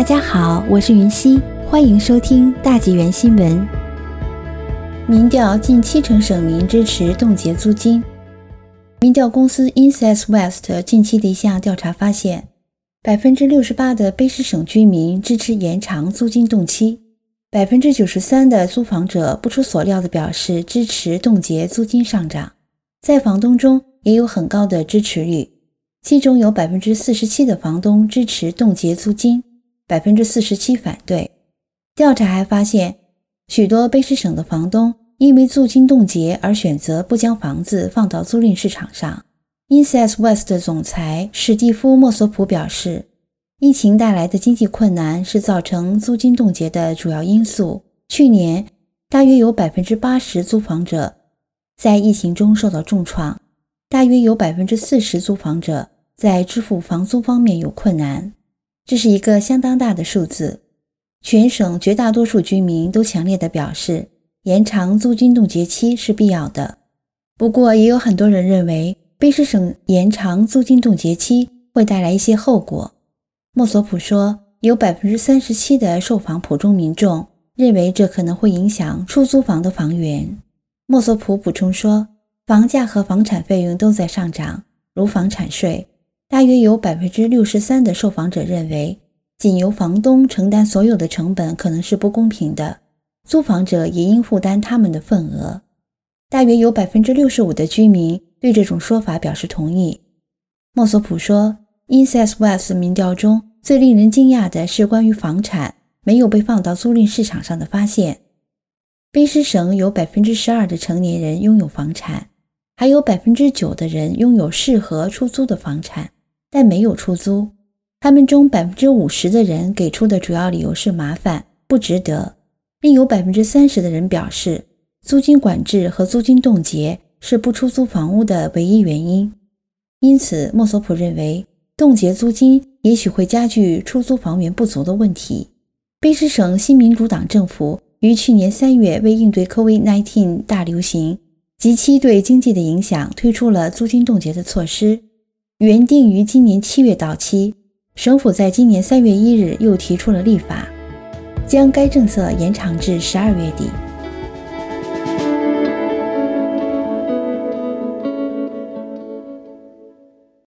大家好，我是云溪，欢迎收听大纪元新闻。民调近七成省民支持冻结租金。民调公司 InSight West 近期的一项调查发现，百分之六十八的卑诗省居民支持延长租金冻期，百分之九十三的租房者不出所料的表示支持冻结租金上涨，在房东中也有很高的支持率，其中有百分之四十七的房东支持冻结租金。百分之四十七反对。调查还发现，许多卑诗省的房东因为租金冻结而选择不将房子放到租赁市场上。i n s e s West 的总裁史蒂夫·莫索普表示，疫情带来的经济困难是造成租金冻结的主要因素。去年，大约有百分之八十租房者在疫情中受到重创，大约有百分之四十租房者在支付房租方面有困难。这是一个相当大的数字。全省绝大多数居民都强烈地表示，延长租金冻结期是必要的。不过，也有很多人认为，卑诗省延长租金冻结期会带来一些后果。莫索普说，有百分之三十七的受访普通民众认为这可能会影响出租房的房源。莫索普补充说，房价和房产费用都在上涨，如房产税。大约有百分之六十三的受访者认为，仅由房东承担所有的成本可能是不公平的，租房者也应负担他们的份额。大约有百分之六十五的居民对这种说法表示同意。莫索普说，Inses West 民调中最令人惊讶的是关于房产没有被放到租赁市场上的发现。卑诗省有百分之十二的成年人拥有房产，还有百分之九的人拥有适合出租的房产。但没有出租，他们中百分之五十的人给出的主要理由是麻烦、不值得，另有百分之三十的人表示，租金管制和租金冻结是不出租房屋的唯一原因。因此，莫索普认为，冻结租金也许会加剧出租房源不足的问题。卑诗省新民主党政府于去年三月为应对 COVID-19 大流行及其对经济的影响，推出了租金冻结的措施。原定于今年七月到期，省府在今年三月一日又提出了立法，将该政策延长至十二月底。